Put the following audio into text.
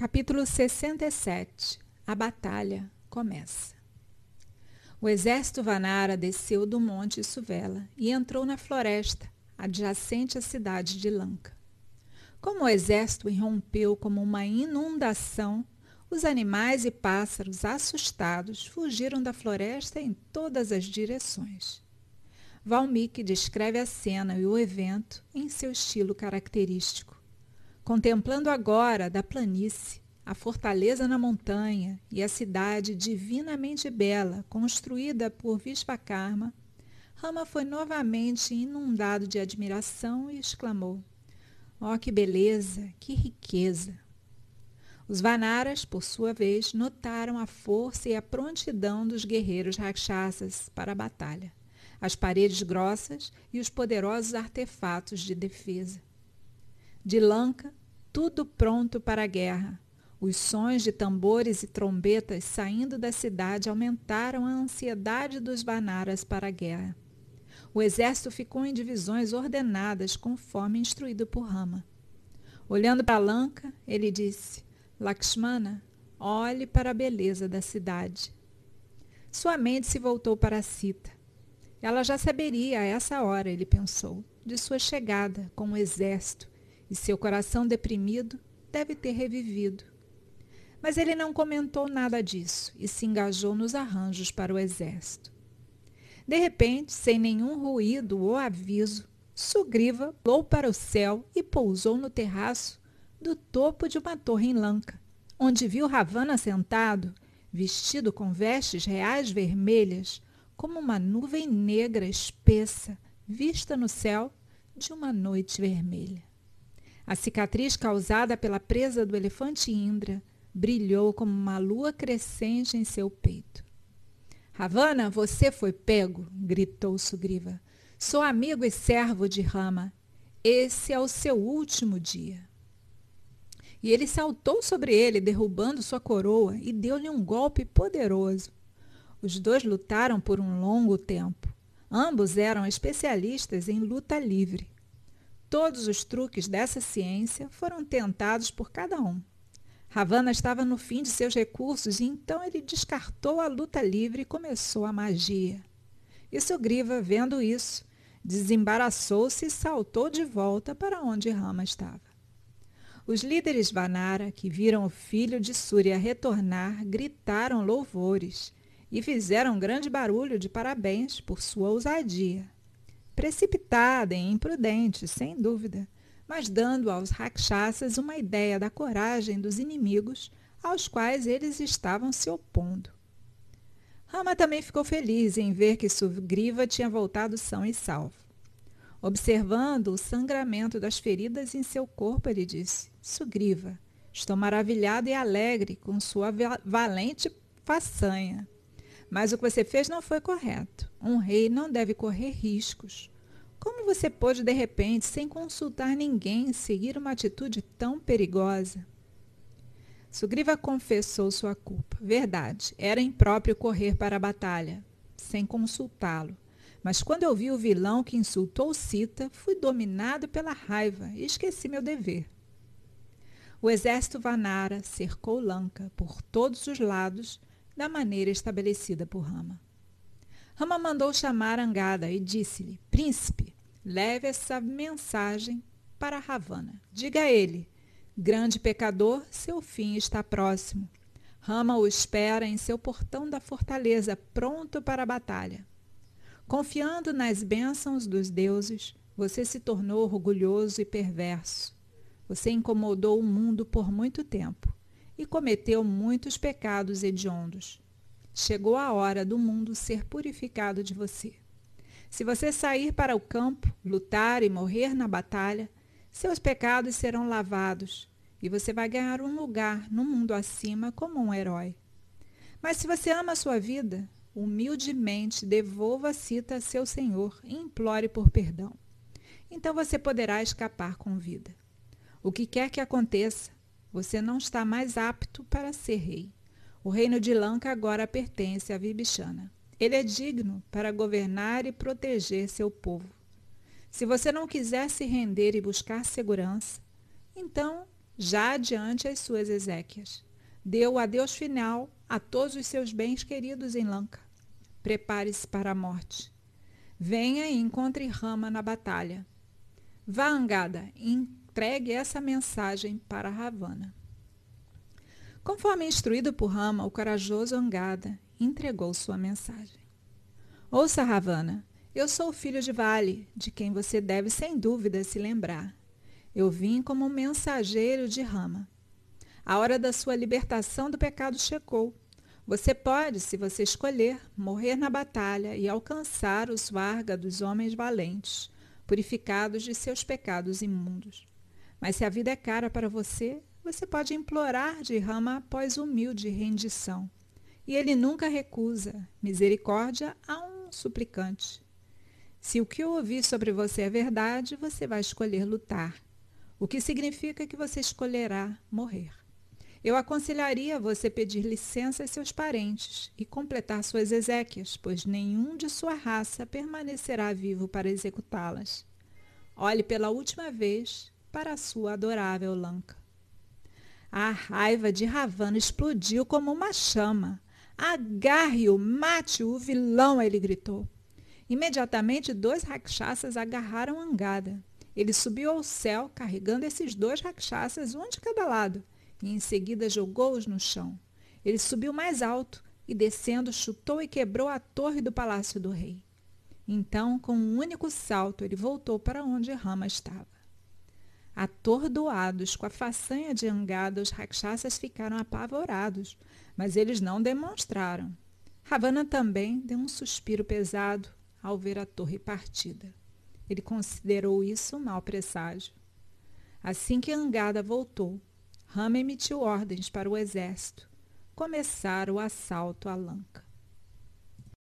Capítulo 67 A batalha começa. O exército Vanara desceu do monte Suvela e entrou na floresta adjacente à cidade de Lanka. Como o exército irrompeu como uma inundação, os animais e pássaros assustados fugiram da floresta em todas as direções. Valmiki descreve a cena e o evento em seu estilo característico contemplando agora da planície a fortaleza na montanha e a cidade divinamente bela construída por Vishvakarma, Rama foi novamente inundado de admiração e exclamou: Oh, que beleza, que riqueza! Os Vanaras, por sua vez, notaram a força e a prontidão dos guerreiros rakshasas para a batalha, as paredes grossas e os poderosos artefatos de defesa. De Lanka, tudo pronto para a guerra. Os sons de tambores e trombetas saindo da cidade aumentaram a ansiedade dos Vanaras para a guerra. O exército ficou em divisões ordenadas conforme instruído por Rama. Olhando para Lanka, ele disse: Lakshmana, olhe para a beleza da cidade. Sua mente se voltou para Sita. Ela já saberia a essa hora, ele pensou, de sua chegada com o exército e seu coração deprimido deve ter revivido. Mas ele não comentou nada disso e se engajou nos arranjos para o exército. De repente, sem nenhum ruído ou aviso, Sugriva voou para o céu e pousou no terraço do topo de uma torre em Lanka, onde viu Ravana sentado, vestido com vestes reais vermelhas, como uma nuvem negra espessa vista no céu de uma noite vermelha. A cicatriz causada pela presa do elefante Indra brilhou como uma lua crescente em seu peito. Ravana, você foi pego, gritou Sugriva. Sou amigo e servo de Rama. Esse é o seu último dia. E ele saltou sobre ele, derrubando sua coroa, e deu-lhe um golpe poderoso. Os dois lutaram por um longo tempo. Ambos eram especialistas em luta livre. Todos os truques dessa ciência foram tentados por cada um. Ravana estava no fim de seus recursos e então ele descartou a luta livre e começou a magia. E Sugriva, vendo isso, desembaraçou-se e saltou de volta para onde Rama estava. Os líderes Vanara, que viram o filho de Surya retornar, gritaram louvores e fizeram grande barulho de parabéns por sua ousadia precipitada e imprudente, sem dúvida, mas dando aos rakshasas uma ideia da coragem dos inimigos aos quais eles estavam se opondo. Rama também ficou feliz em ver que Sugriva tinha voltado são e salvo. Observando o sangramento das feridas em seu corpo, ele disse: Sugriva, estou maravilhado e alegre com sua valente façanha. Mas o que você fez não foi correto. Um rei não deve correr riscos. Como você pôde, de repente, sem consultar ninguém, seguir uma atitude tão perigosa? Sugriva confessou sua culpa. Verdade, era impróprio correr para a batalha, sem consultá-lo. Mas quando eu vi o vilão que insultou Sita, fui dominado pela raiva e esqueci meu dever. O exército Vanara cercou Lanka por todos os lados da maneira estabelecida por Rama. Rama mandou chamar Angada e disse-lhe: Príncipe, leve essa mensagem para Ravana. Diga a ele: grande pecador, seu fim está próximo. Rama o espera em seu portão da fortaleza, pronto para a batalha. Confiando nas bênçãos dos deuses, você se tornou orgulhoso e perverso. Você incomodou o mundo por muito tempo e cometeu muitos pecados hediondos. Chegou a hora do mundo ser purificado de você. Se você sair para o campo, lutar e morrer na batalha, seus pecados serão lavados e você vai ganhar um lugar no mundo acima como um herói. Mas se você ama a sua vida, humildemente devolva a cita a seu Senhor e implore por perdão. Então você poderá escapar com vida. O que quer que aconteça, você não está mais apto para ser rei. O reino de Lanka agora pertence a Vibhishana. Ele é digno para governar e proteger seu povo. Se você não quiser se render e buscar segurança, então já adiante as suas exéquias. Deu o adeus final a todos os seus bens queridos em Lanka. Prepare-se para a morte. Venha e encontre Rama na batalha. Vá, Angada, entregue essa mensagem para Ravana. Conforme instruído por Rama, o corajoso Angada entregou sua mensagem. Ouça, Ravana, eu sou o filho de Vale, de quem você deve sem dúvida se lembrar. Eu vim como mensageiro de Rama. A hora da sua libertação do pecado chegou. Você pode, se você escolher, morrer na batalha e alcançar o Svarga dos homens valentes, purificados de seus pecados imundos. Mas se a vida é cara para você, você pode implorar de Rama após humilde rendição. E ele nunca recusa misericórdia a um suplicante. Se o que eu ouvi sobre você é verdade, você vai escolher lutar, o que significa que você escolherá morrer. Eu aconselharia você pedir licença a seus parentes e completar suas exéquias, pois nenhum de sua raça permanecerá vivo para executá-las. Olhe pela última vez para sua adorável Lanka. A raiva de Ravana explodiu como uma chama. Agarre-o, mate-o, vilão, ele gritou. Imediatamente, dois rakshasas agarraram Angada. Ele subiu ao céu, carregando esses dois rakshasas, um de cada lado, e em seguida jogou-os no chão. Ele subiu mais alto e, descendo, chutou e quebrou a torre do palácio do rei. Então, com um único salto, ele voltou para onde Rama estava. Atordoados com a façanha de Angada, os rakshasas ficaram apavorados, mas eles não demonstraram. Ravana também deu um suspiro pesado ao ver a torre partida. Ele considerou isso um mau presságio. Assim que Angada voltou, Rama emitiu ordens para o exército começar o assalto a Lanka.